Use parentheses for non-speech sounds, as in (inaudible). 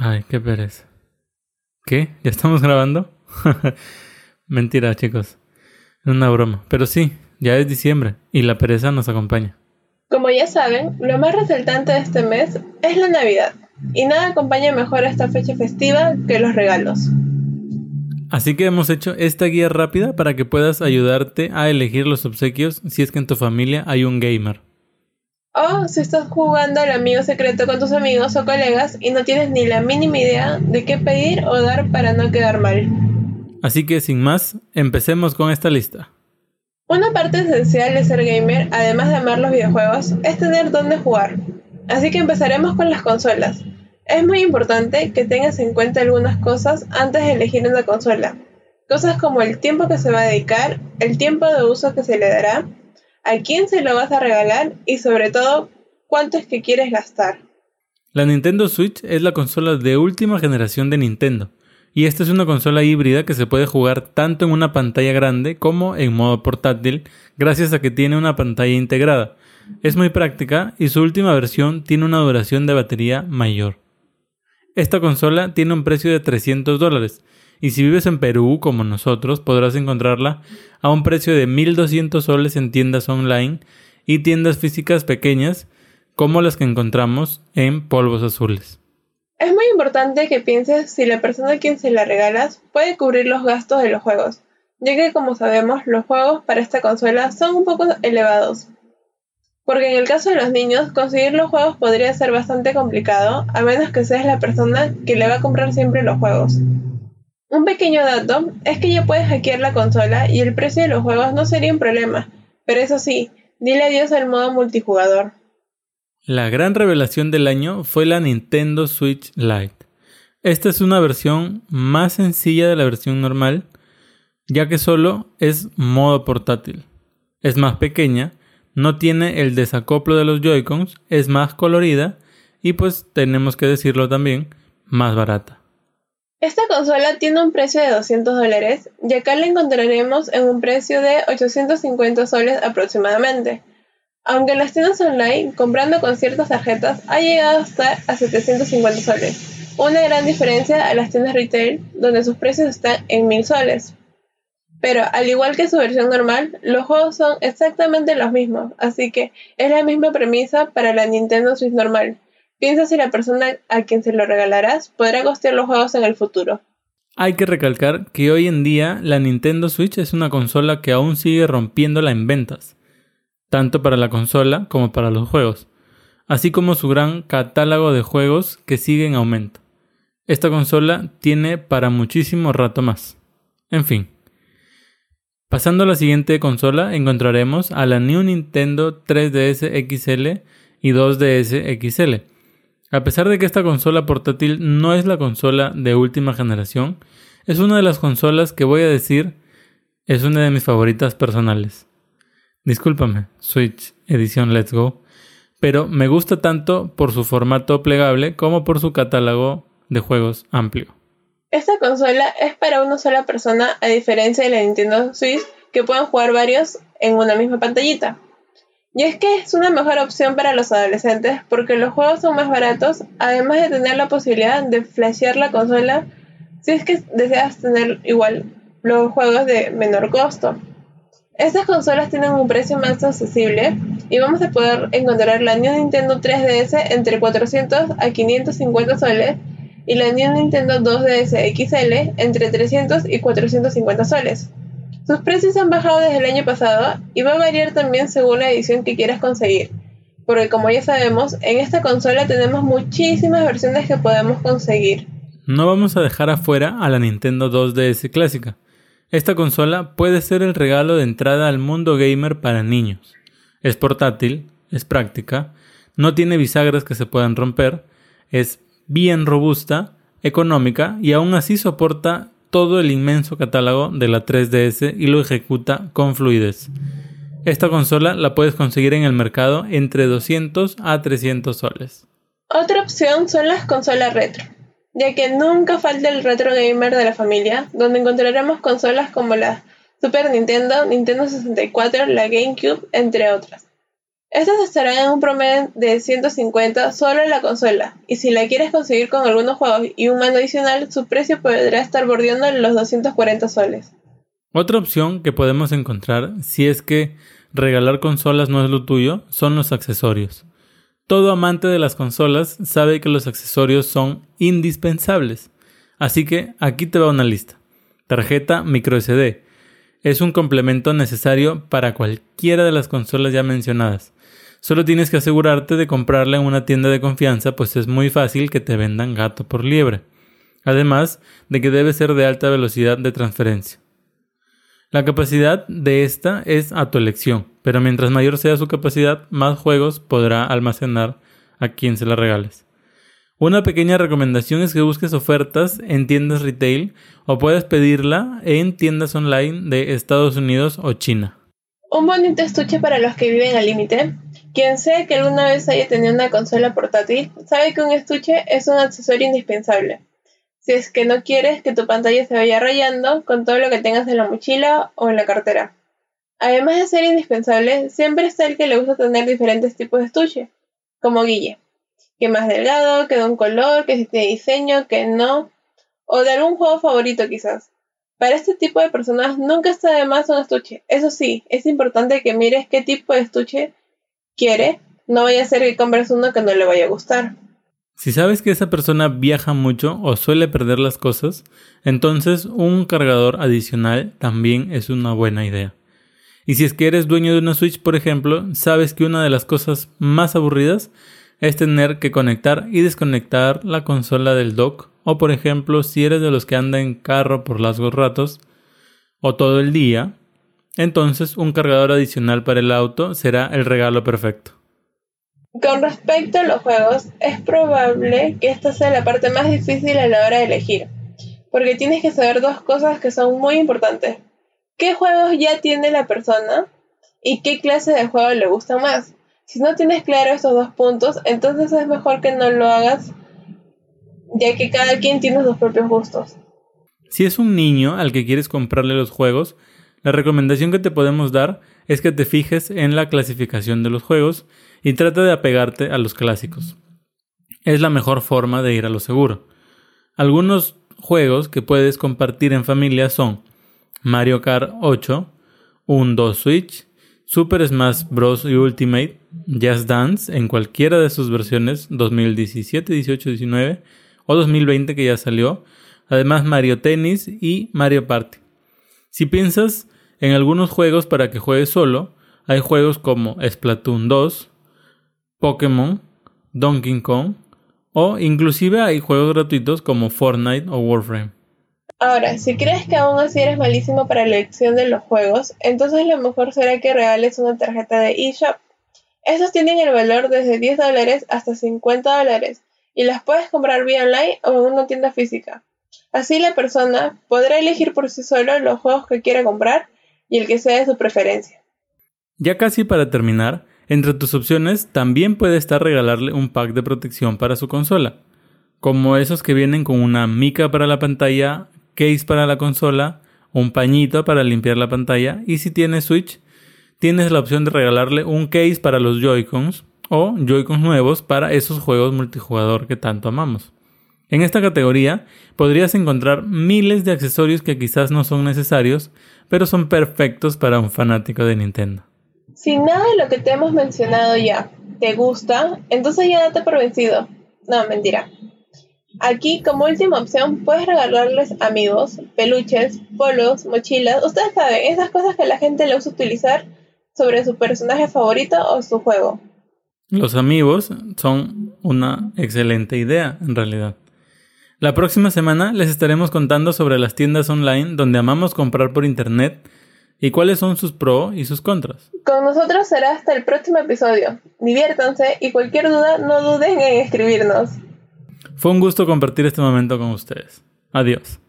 Ay, qué pereza. ¿Qué? ¿Ya estamos grabando? (laughs) Mentira, chicos. Es una broma. Pero sí, ya es diciembre y la pereza nos acompaña. Como ya saben, lo más resaltante de este mes es la Navidad. Y nada acompaña mejor a esta fecha festiva que los regalos. Así que hemos hecho esta guía rápida para que puedas ayudarte a elegir los obsequios si es que en tu familia hay un gamer. O si estás jugando al amigo secreto con tus amigos o colegas y no tienes ni la mínima idea de qué pedir o dar para no quedar mal. Así que sin más, empecemos con esta lista. Una parte esencial de ser gamer, además de amar los videojuegos, es tener dónde jugar. Así que empezaremos con las consolas. Es muy importante que tengas en cuenta algunas cosas antes de elegir una consola. Cosas como el tiempo que se va a dedicar, el tiempo de uso que se le dará, a quién se lo vas a regalar y sobre todo cuánto es que quieres gastar. La Nintendo Switch es la consola de última generación de Nintendo. Y esta es una consola híbrida que se puede jugar tanto en una pantalla grande como en modo portátil gracias a que tiene una pantalla integrada. Es muy práctica y su última versión tiene una duración de batería mayor. Esta consola tiene un precio de 300 dólares y si vives en Perú como nosotros podrás encontrarla a un precio de 1200 soles en tiendas online y tiendas físicas pequeñas como las que encontramos en polvos azules. Es muy importante que pienses si la persona a quien se la regalas puede cubrir los gastos de los juegos, ya que como sabemos los juegos para esta consola son un poco elevados. Porque en el caso de los niños, conseguir los juegos podría ser bastante complicado, a menos que seas la persona que le va a comprar siempre los juegos. Un pequeño dato es que ya puedes hackear la consola y el precio de los juegos no sería un problema, pero eso sí, dile adiós al modo multijugador. La gran revelación del año fue la Nintendo Switch Lite. Esta es una versión más sencilla de la versión normal, ya que solo es modo portátil. Es más pequeña, no tiene el desacoplo de los Joy-Cons, es más colorida y pues tenemos que decirlo también, más barata. Esta consola tiene un precio de 200 dólares y acá la encontraremos en un precio de 850 soles aproximadamente. Aunque en las tiendas online, comprando con ciertas tarjetas, ha llegado a estar a 750 soles. Una gran diferencia a las tiendas retail, donde sus precios están en 1000 soles. Pero al igual que su versión normal, los juegos son exactamente los mismos, así que es la misma premisa para la Nintendo Switch normal. Piensa si la persona a quien se lo regalarás podrá costear los juegos en el futuro. Hay que recalcar que hoy en día la Nintendo Switch es una consola que aún sigue rompiéndola en ventas, tanto para la consola como para los juegos, así como su gran catálogo de juegos que sigue en aumento. Esta consola tiene para muchísimo rato más. En fin. Pasando a la siguiente consola encontraremos a la New Nintendo 3DS XL y 2DS XL a pesar de que esta consola portátil no es la consola de última generación, es una de las consolas que voy a decir es una de mis favoritas personales. Discúlpame, Switch Edición Let's Go, pero me gusta tanto por su formato plegable como por su catálogo de juegos amplio. Esta consola es para una sola persona a diferencia de la Nintendo Switch que pueden jugar varios en una misma pantallita. Y es que es una mejor opción para los adolescentes porque los juegos son más baratos, además de tener la posibilidad de flashear la consola si es que deseas tener igual los juegos de menor costo. Estas consolas tienen un precio más accesible y vamos a poder encontrar la New Nintendo 3DS entre 400 a 550 soles y la New Nintendo 2DS XL entre 300 y 450 soles. Sus precios han bajado desde el año pasado y va a variar también según la edición que quieras conseguir, porque como ya sabemos, en esta consola tenemos muchísimas versiones que podemos conseguir. No vamos a dejar afuera a la Nintendo 2DS clásica. Esta consola puede ser el regalo de entrada al mundo gamer para niños. Es portátil, es práctica, no tiene bisagras que se puedan romper, es bien robusta, económica y aún así soporta todo el inmenso catálogo de la 3DS y lo ejecuta con fluidez. Esta consola la puedes conseguir en el mercado entre 200 a 300 soles. Otra opción son las consolas retro, ya que nunca falta el retro gamer de la familia, donde encontraremos consolas como la Super Nintendo, Nintendo 64, la GameCube, entre otras. Estas estarán en un promedio de 150 solo en la consola, y si la quieres conseguir con algunos juegos y un mando adicional, su precio podrá estar bordeando los 240 soles. Otra opción que podemos encontrar, si es que regalar consolas no es lo tuyo, son los accesorios. Todo amante de las consolas sabe que los accesorios son indispensables. Así que aquí te va una lista. Tarjeta microSD. Es un complemento necesario para cualquiera de las consolas ya mencionadas. Solo tienes que asegurarte de comprarla en una tienda de confianza, pues es muy fácil que te vendan gato por liebre. Además de que debe ser de alta velocidad de transferencia. La capacidad de esta es a tu elección, pero mientras mayor sea su capacidad, más juegos podrá almacenar a quien se la regales. Una pequeña recomendación es que busques ofertas en tiendas retail o puedes pedirla en tiendas online de Estados Unidos o China. Un bonito estuche para los que viven al límite. Quien sea que alguna vez haya tenido una consola portátil sabe que un estuche es un accesorio indispensable. Si es que no quieres que tu pantalla se vaya rayando con todo lo que tengas en la mochila o en la cartera. Además de ser indispensable, siempre está el que le gusta tener diferentes tipos de estuche, como Guille que más delgado, que de un color, que si tiene diseño, que no, o de algún juego favorito quizás. Para este tipo de personas nunca está de más un estuche. Eso sí, es importante que mires qué tipo de estuche quiere, no vaya a ser que compres uno que no le vaya a gustar. Si sabes que esa persona viaja mucho o suele perder las cosas, entonces un cargador adicional también es una buena idea. Y si es que eres dueño de una Switch, por ejemplo, sabes que una de las cosas más aburridas es tener que conectar y desconectar la consola del dock o por ejemplo si eres de los que anda en carro por largos ratos o todo el día, entonces un cargador adicional para el auto será el regalo perfecto. Con respecto a los juegos, es probable que esta sea la parte más difícil a la hora de elegir, porque tienes que saber dos cosas que son muy importantes. ¿Qué juegos ya tiene la persona? ¿Y qué clase de juego le gusta más? Si no tienes claro estos dos puntos, entonces es mejor que no lo hagas, ya que cada quien tiene sus propios gustos. Si es un niño al que quieres comprarle los juegos, la recomendación que te podemos dar es que te fijes en la clasificación de los juegos y trata de apegarte a los clásicos. Es la mejor forma de ir a lo seguro. Algunos juegos que puedes compartir en familia son Mario Kart 8, un 2 Switch, Super Smash Bros. y Ultimate, Just Dance en cualquiera de sus versiones 2017, 18, 19 o 2020 que ya salió. Además Mario Tennis y Mario Party. Si piensas en algunos juegos para que juegues solo, hay juegos como Splatoon 2, Pokémon, Donkey Kong o inclusive hay juegos gratuitos como Fortnite o Warframe. Ahora, si crees que aún así eres malísimo para la elección de los juegos, entonces lo mejor será que regales una tarjeta de eShop. Estos tienen el valor desde 10 dólares hasta 50 dólares y las puedes comprar vía online o en una tienda física. Así la persona podrá elegir por sí solo los juegos que quiera comprar y el que sea de su preferencia. Ya casi para terminar, entre tus opciones también puede estar regalarle un pack de protección para su consola, como esos que vienen con una mica para la pantalla case para la consola, un pañito para limpiar la pantalla y si tienes Switch, tienes la opción de regalarle un case para los Joy-Cons o Joy-Cons nuevos para esos juegos multijugador que tanto amamos. En esta categoría podrías encontrar miles de accesorios que quizás no son necesarios, pero son perfectos para un fanático de Nintendo. Si nada de lo que te hemos mencionado ya te gusta, entonces ya date por vencido. No, mentira. Aquí, como última opción, puedes regalarles amigos, peluches, polos, mochilas. Ustedes saben, esas cosas que la gente le usa utilizar sobre su personaje favorito o su juego. Los amigos son una excelente idea, en realidad. La próxima semana les estaremos contando sobre las tiendas online donde amamos comprar por internet y cuáles son sus pros y sus contras. Con nosotros será hasta el próximo episodio. Diviértanse y cualquier duda no duden en escribirnos. Fue un gusto compartir este momento con ustedes. Adiós.